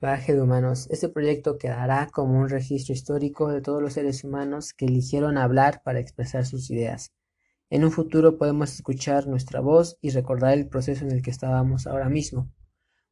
De Humanos. Este proyecto quedará como un registro histórico de todos los seres humanos que eligieron hablar para expresar sus ideas. En un futuro podemos escuchar nuestra voz y recordar el proceso en el que estábamos ahora mismo.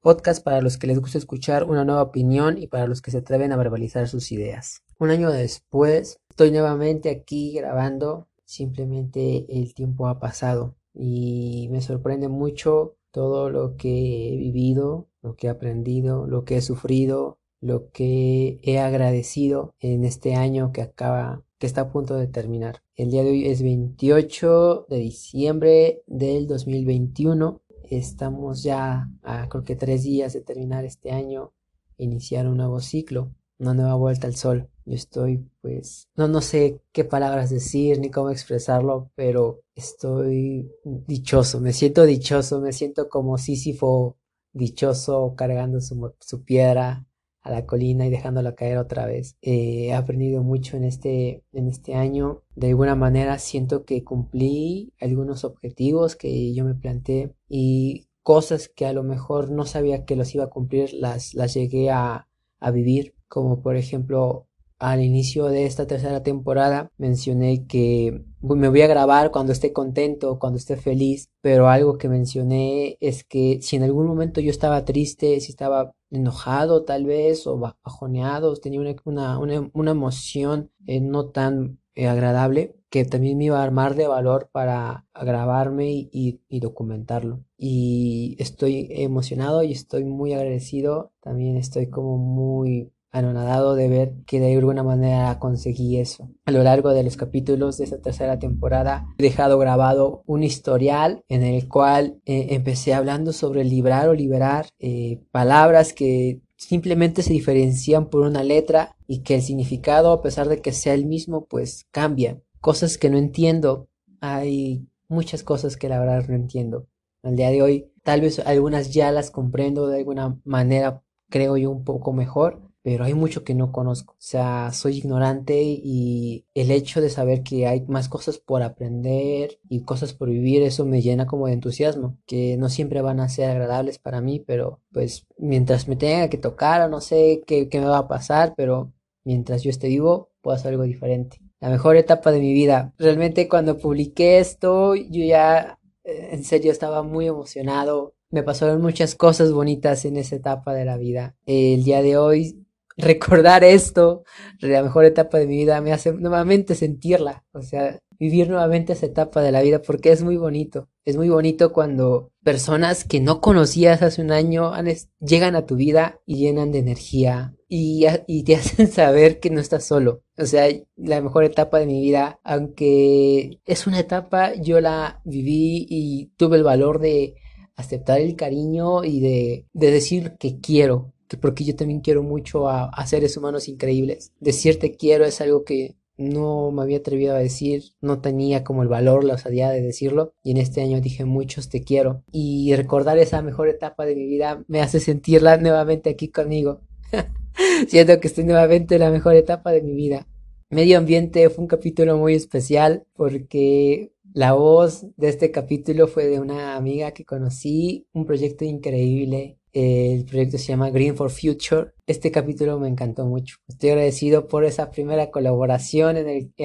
Podcast para los que les gusta escuchar una nueva opinión y para los que se atreven a verbalizar sus ideas. Un año después, estoy nuevamente aquí grabando. Simplemente el tiempo ha pasado y me sorprende mucho todo lo que he vivido, lo que he aprendido, lo que he sufrido, lo que he agradecido en este año que acaba, que está a punto de terminar. El día de hoy es 28 de diciembre del 2021. Estamos ya a creo que tres días de terminar este año, iniciar un nuevo ciclo, una nueva vuelta al sol. Yo estoy, pues, no, no sé qué palabras decir ni cómo expresarlo, pero estoy dichoso, me siento dichoso, me siento como Sísifo dichoso cargando su, su piedra a la colina y dejándola caer otra vez. Eh, he aprendido mucho en este, en este año. De alguna manera siento que cumplí algunos objetivos que yo me planteé y cosas que a lo mejor no sabía que los iba a cumplir, las, las llegué a, a vivir. Como por ejemplo al inicio de esta tercera temporada mencioné que me voy a grabar cuando esté contento, cuando esté feliz, pero algo que mencioné es que si en algún momento yo estaba triste, si estaba enojado tal vez o bajoneado, tenía una, una, una, emoción eh, no tan eh, agradable, que también me iba a armar de valor para grabarme y, y documentarlo. Y estoy emocionado y estoy muy agradecido, también estoy como muy anonadado de ver que de alguna manera conseguí eso. A lo largo de los capítulos de esta tercera temporada he dejado grabado un historial en el cual eh, empecé hablando sobre librar o liberar eh, palabras que simplemente se diferencian por una letra y que el significado a pesar de que sea el mismo pues cambia. Cosas que no entiendo. Hay muchas cosas que la verdad no entiendo. Al día de hoy tal vez algunas ya las comprendo de alguna manera creo yo un poco mejor pero hay mucho que no conozco. O sea, soy ignorante y el hecho de saber que hay más cosas por aprender y cosas por vivir, eso me llena como de entusiasmo, que no siempre van a ser agradables para mí, pero pues mientras me tenga que tocar o no sé qué, qué me va a pasar, pero mientras yo esté vivo, puedo hacer algo diferente. La mejor etapa de mi vida. Realmente cuando publiqué esto, yo ya eh, en serio estaba muy emocionado. Me pasaron muchas cosas bonitas en esa etapa de la vida. El día de hoy recordar esto, la mejor etapa de mi vida, me hace nuevamente sentirla, o sea, vivir nuevamente esa etapa de la vida porque es muy bonito. Es muy bonito cuando personas que no conocías hace un año llegan a tu vida y llenan de energía y, y te hacen saber que no estás solo. O sea, la mejor etapa de mi vida, aunque es una etapa, yo la viví y tuve el valor de aceptar el cariño y de, de decir que quiero, porque yo también quiero mucho a, seres humanos increíbles. Decirte quiero es algo que no me había atrevido a decir, no tenía como el valor, la osadía de decirlo, y en este año dije muchos te quiero. Y recordar esa mejor etapa de mi vida me hace sentirla nuevamente aquí conmigo. Siento que estoy nuevamente en la mejor etapa de mi vida. Medio ambiente fue un capítulo muy especial porque la voz de este capítulo fue de una amiga que conocí, un proyecto increíble el proyecto se llama Green for Future. Este capítulo me encantó mucho. Estoy agradecido por esa primera colaboración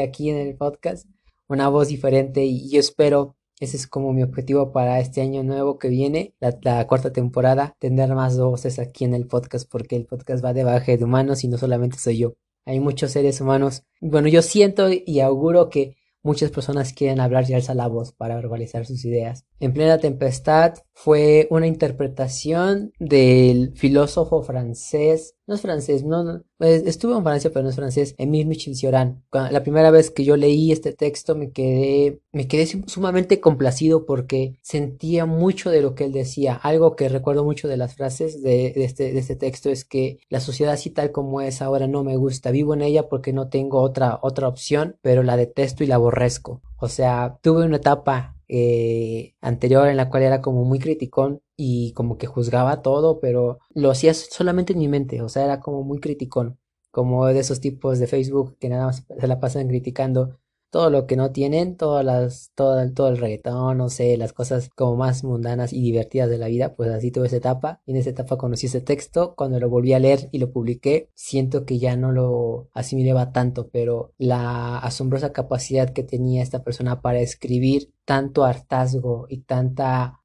aquí en el podcast. Una voz diferente y yo espero, ese es como mi objetivo para este año nuevo que viene, la, cuarta temporada, tener más voces aquí en el podcast porque el podcast va de baje de humanos y no solamente soy yo. Hay muchos seres humanos. Bueno, yo siento y auguro que muchas personas quieren hablar y alzar la voz para verbalizar sus ideas. En plena tempestad fue una interpretación del filósofo francés, no es francés, no pues, estuvo en Francia pero no es francés, Emile Michel Cioran. La primera vez que yo leí este texto me quedé, me quedé sumamente complacido porque sentía mucho de lo que él decía. Algo que recuerdo mucho de las frases de, este, de este texto es que la sociedad así tal como es ahora no me gusta. Vivo en ella porque no tengo otra, otra opción, pero la detesto y la aborrezco. O sea, tuve una etapa eh, anterior en la cual era como muy criticón y como que juzgaba todo, pero lo hacía solamente en mi mente, o sea, era como muy criticón, como de esos tipos de Facebook que nada más se la pasan criticando todo lo que no tienen, todas las, todo, todo el reggaetón, no sé, las cosas como más mundanas y divertidas de la vida, pues así tuve esa etapa. Y en esa etapa conocí ese texto, cuando lo volví a leer y lo publiqué, siento que ya no lo asimilaba tanto, pero la asombrosa capacidad que tenía esta persona para escribir tanto hartazgo y tanta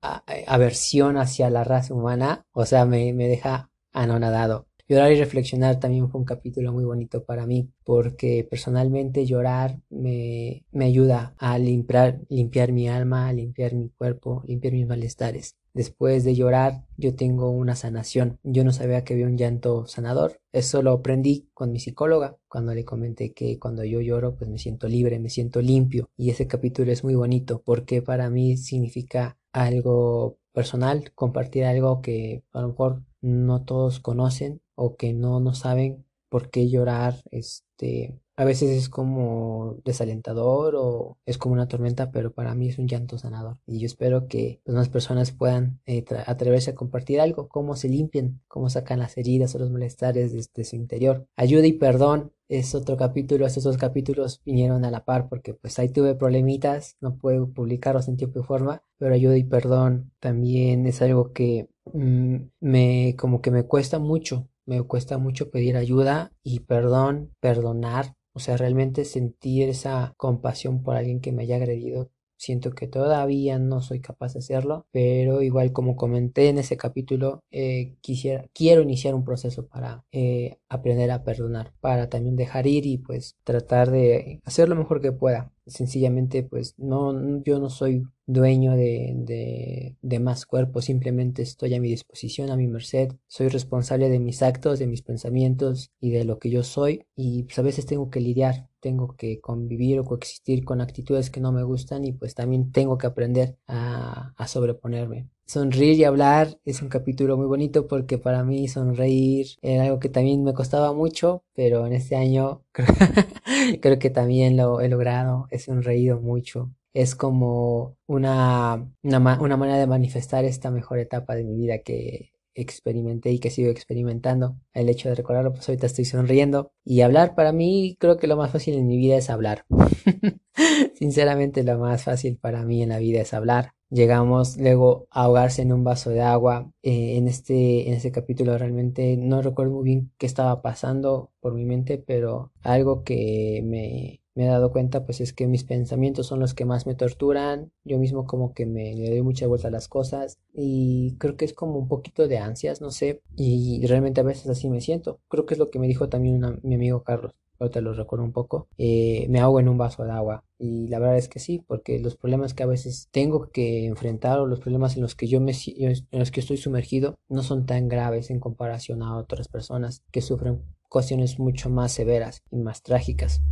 aversión hacia la raza humana, o sea, me, me deja anonadado. Llorar y reflexionar también fue un capítulo muy bonito para mí, porque personalmente llorar me, me ayuda a limpiar, limpiar mi alma, a limpiar mi cuerpo, limpiar mis malestares. Después de llorar, yo tengo una sanación. Yo no sabía que había un llanto sanador. Eso lo aprendí con mi psicóloga, cuando le comenté que cuando yo lloro, pues me siento libre, me siento limpio. Y ese capítulo es muy bonito porque para mí significa algo personal, compartir algo que a lo mejor no todos conocen o que no, no saben por qué llorar, este, a veces es como desalentador o es como una tormenta, pero para mí es un llanto sanador. Y yo espero que pues, más personas puedan eh, atreverse a compartir algo, cómo se limpian, cómo sacan las heridas o los malestares desde su interior. Ayuda y perdón es otro capítulo, estos dos capítulos vinieron a la par porque pues ahí tuve problemitas, no puedo publicarlos en tiempo y forma, pero ayuda y perdón también es algo que mm, me como que me cuesta mucho me cuesta mucho pedir ayuda y perdón, perdonar, o sea, realmente sentir esa compasión por alguien que me haya agredido. Siento que todavía no soy capaz de hacerlo, pero igual como comenté en ese capítulo, eh, quisiera, quiero iniciar un proceso para eh, aprender a perdonar, para también dejar ir y pues tratar de hacer lo mejor que pueda. Sencillamente, pues no, yo no soy dueño de, de, más cuerpo, simplemente estoy a mi disposición, a mi merced, soy responsable de mis actos, de mis pensamientos y de lo que yo soy y pues a veces tengo que lidiar, tengo que convivir o coexistir con actitudes que no me gustan y pues también tengo que aprender a, a sobreponerme. Sonreír y hablar es un capítulo muy bonito porque para mí sonreír era algo que también me costaba mucho, pero en este año creo, que también lo he logrado, he sonreído mucho. Es como una, una, una manera de manifestar esta mejor etapa de mi vida que experimenté y que sigo experimentando. El hecho de recordarlo, pues ahorita estoy sonriendo. Y hablar para mí, creo que lo más fácil en mi vida es hablar. Sinceramente, lo más fácil para mí en la vida es hablar llegamos luego a ahogarse en un vaso de agua. Eh, en, este, en este capítulo realmente no recuerdo muy bien qué estaba pasando por mi mente, pero algo que me, me he dado cuenta pues es que mis pensamientos son los que más me torturan. Yo mismo como que me le doy mucha vuelta a las cosas y creo que es como un poquito de ansias, no sé, y realmente a veces así me siento. Creo que es lo que me dijo también mi amigo Carlos ahorita lo recuerdo un poco, eh, me ahogo en un vaso de agua. Y la verdad es que sí, porque los problemas que a veces tengo que enfrentar o los problemas en los que yo me en los que estoy sumergido no son tan graves en comparación a otras personas que sufren cuestiones mucho más severas y más trágicas.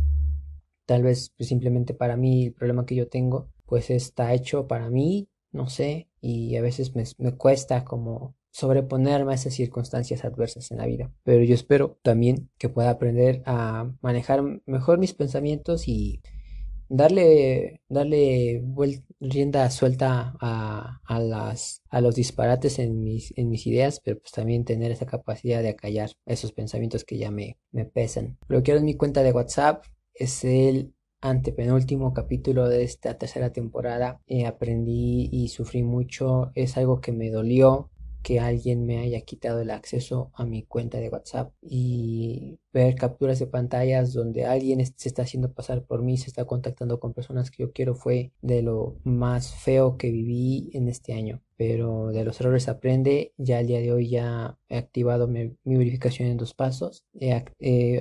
Tal vez pues, simplemente para mí el problema que yo tengo pues está hecho para mí, no sé, y a veces me, me cuesta como sobreponerme a esas circunstancias adversas en la vida. Pero yo espero también que pueda aprender a manejar mejor mis pensamientos y darle, darle rienda suelta a, a, las, a los disparates en mis, en mis ideas, pero pues también tener esa capacidad de acallar esos pensamientos que ya me, me pesan. en mi cuenta de WhatsApp es el antepenúltimo capítulo de esta tercera temporada. Eh, aprendí y sufrí mucho, es algo que me dolió, que alguien me haya quitado el acceso a mi cuenta de WhatsApp y ver capturas de pantallas donde alguien se está haciendo pasar por mí, se está contactando con personas que yo quiero fue de lo más feo que viví en este año. Pero de los errores aprende. Ya al día de hoy ya he activado mi, verificación en dos pasos. He,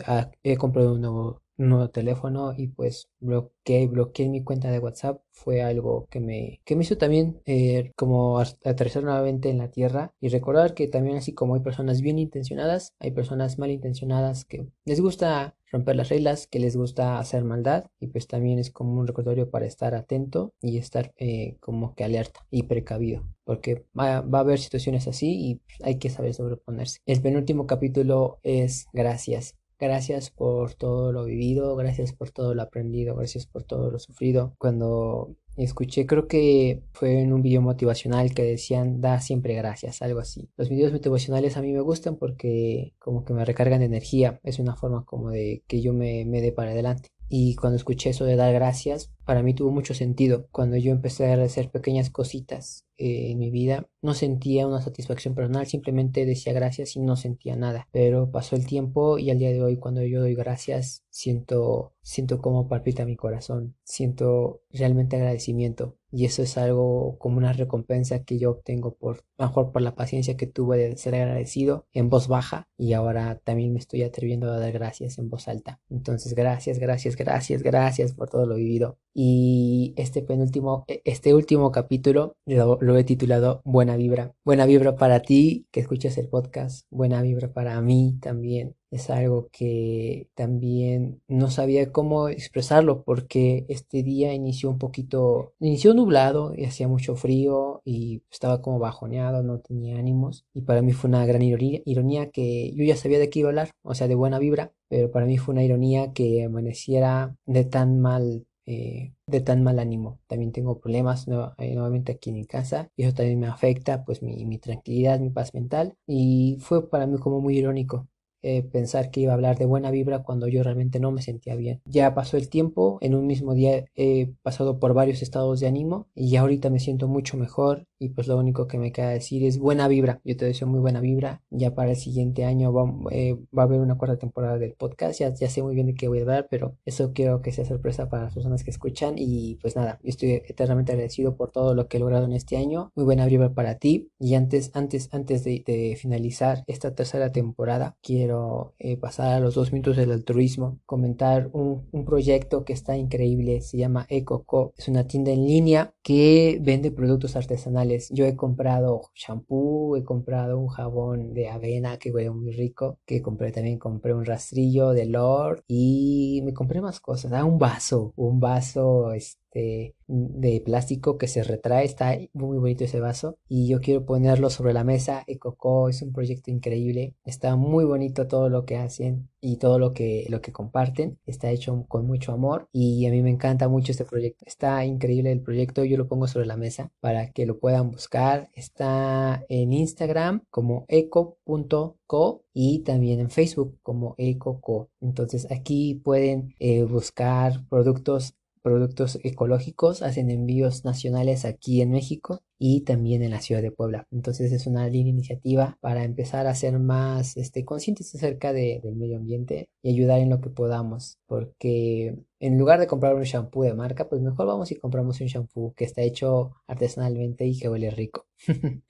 comprado un nuevo nuevo teléfono y pues bloqueé, bloqueé mi cuenta de WhatsApp fue algo que me, que me hizo también eh, como aterrizar nuevamente en la tierra y recordar que también así como hay personas bien intencionadas, hay personas mal intencionadas que les gusta romper las reglas, que les gusta hacer maldad y pues también es como un recordatorio para estar atento y estar eh, como que alerta y precavido porque va, va, a haber situaciones así y hay que saber sobreponerse. El penúltimo capítulo es gracias. Gracias por todo lo vivido, gracias por todo lo aprendido, gracias por todo lo sufrido. Cuando escuché, creo que fue en un video motivacional que decían, da siempre gracias, algo así. Los videos motivacionales a mí me gustan porque como que me recargan de energía, es una forma como de que yo me, me dé para adelante. Y cuando escuché eso de dar gracias, para mí tuvo mucho sentido. Cuando yo empecé a agradecer pequeñas cositas eh, en mi vida, no sentía una satisfacción personal, simplemente decía gracias y no sentía nada. Pero pasó el tiempo y al día de hoy cuando yo doy gracias, siento siento cómo palpita mi corazón, siento realmente agradecimiento y eso es algo como una recompensa que yo obtengo por mejor por la paciencia que tuve de ser agradecido en voz baja y ahora también me estoy atreviendo a dar gracias en voz alta. Entonces, gracias, gracias, gracias, gracias por todo lo vivido. Y este penúltimo, e, este último capítulo lo, he titulado Buena vibra. Buena vibra para ti que escuchas el podcast, buena vibra para mí también. Es algo que también no sabía cómo expresarlo porque este día inició un poquito, inició nublado y hacía mucho frío y estaba como bajoneado, no tenía ánimos. Y para mí fue una gran ironía, ironía que yo ya sabía de qué iba a hablar, o sea, de buena vibra, pero para mí fue una ironía que amaneciera de tan mal eh, de tan mal ánimo. También tengo problemas eh, nuevamente aquí en casa y eso también me afecta pues mi, tranquilidad, mi paz mental y fue para mí como muy irónico eh, pensar que iba a hablar de buena vibra cuando yo realmente no me sentía bien. Ya pasó el tiempo, en un mismo día he pasado por varios estados de ánimo y ahorita me siento mucho mejor y pues lo único que me queda decir es buena vibra. Yo te deseo muy buena vibra. Ya para el siguiente año va, eh, va a haber una cuarta temporada del podcast. Ya, sé muy bien de qué voy a hablar, pero eso quiero que sea sorpresa para las personas que escuchan y pues nada, yo estoy eternamente agradecido por todo lo que he logrado en este año. Muy buena vibra para ti y antes, antes, antes de, de finalizar esta tercera temporada quiero eh, pasar a los dos minutos del altruismo, comentar un, un, proyecto que está increíble, se llama EcoCo, es una tienda en línea que vende productos artesanales. Yo he comprado shampoo, he comprado un jabón de avena que huele muy rico, que compré también, compré un rastrillo de Lord y me compré más cosas, ah, un vaso, un vaso, este, de plástico que se retrae, está muy bonito ese vaso y yo quiero ponerlo sobre la mesa. Ecoco es un proyecto increíble, está muy bonito todo lo que hacen y todo lo que, lo que comparten, está hecho con mucho amor y a mí me encanta mucho este proyecto, está increíble el proyecto, yo lo pongo sobre la mesa para que lo puedan buscar, está en Instagram como eco.co y también en Facebook como ecoco. Entonces aquí pueden eh, buscar productos productos ecológicos, hacen envíos nacionales aquí en México y también en la ciudad de Puebla. Entonces es una linda iniciativa para empezar a ser más este, conscientes acerca de, del medio ambiente y ayudar en lo que podamos, porque en lugar de comprar un shampoo de marca, pues mejor vamos y compramos un shampoo que está hecho artesanalmente y que huele rico.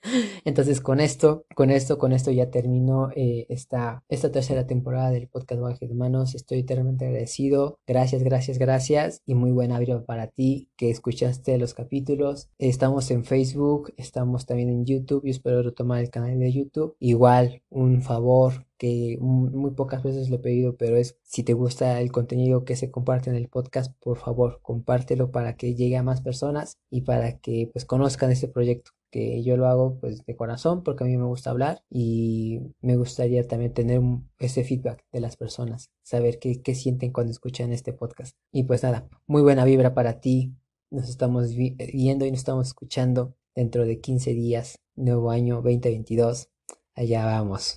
Entonces con esto, con esto, con esto ya termino eh, esta, tercera temporada del podcast Baje de Manos. Estoy eternamente agradecido. Gracias, gracias, gracias y muy buena vida para ti que escuchaste los capítulos. Estamos en Facebook estamos también en YouTube y espero retomar el canal de YouTube. Igual, un favor que muy pocas veces le he pedido, pero es si te gusta el contenido que se comparte en el podcast, por favor, compártelo para que llegue a más personas y para que pues conozcan este proyecto que yo lo hago pues de corazón porque a mí me gusta hablar y me gustaría también tener ese feedback de las personas, saber qué, qué sienten cuando escuchan este podcast. Y pues nada, muy buena vibra para ti, nos estamos viendo y nos estamos escuchando dentro de 15 días, nuevo año 2022. Allá vamos.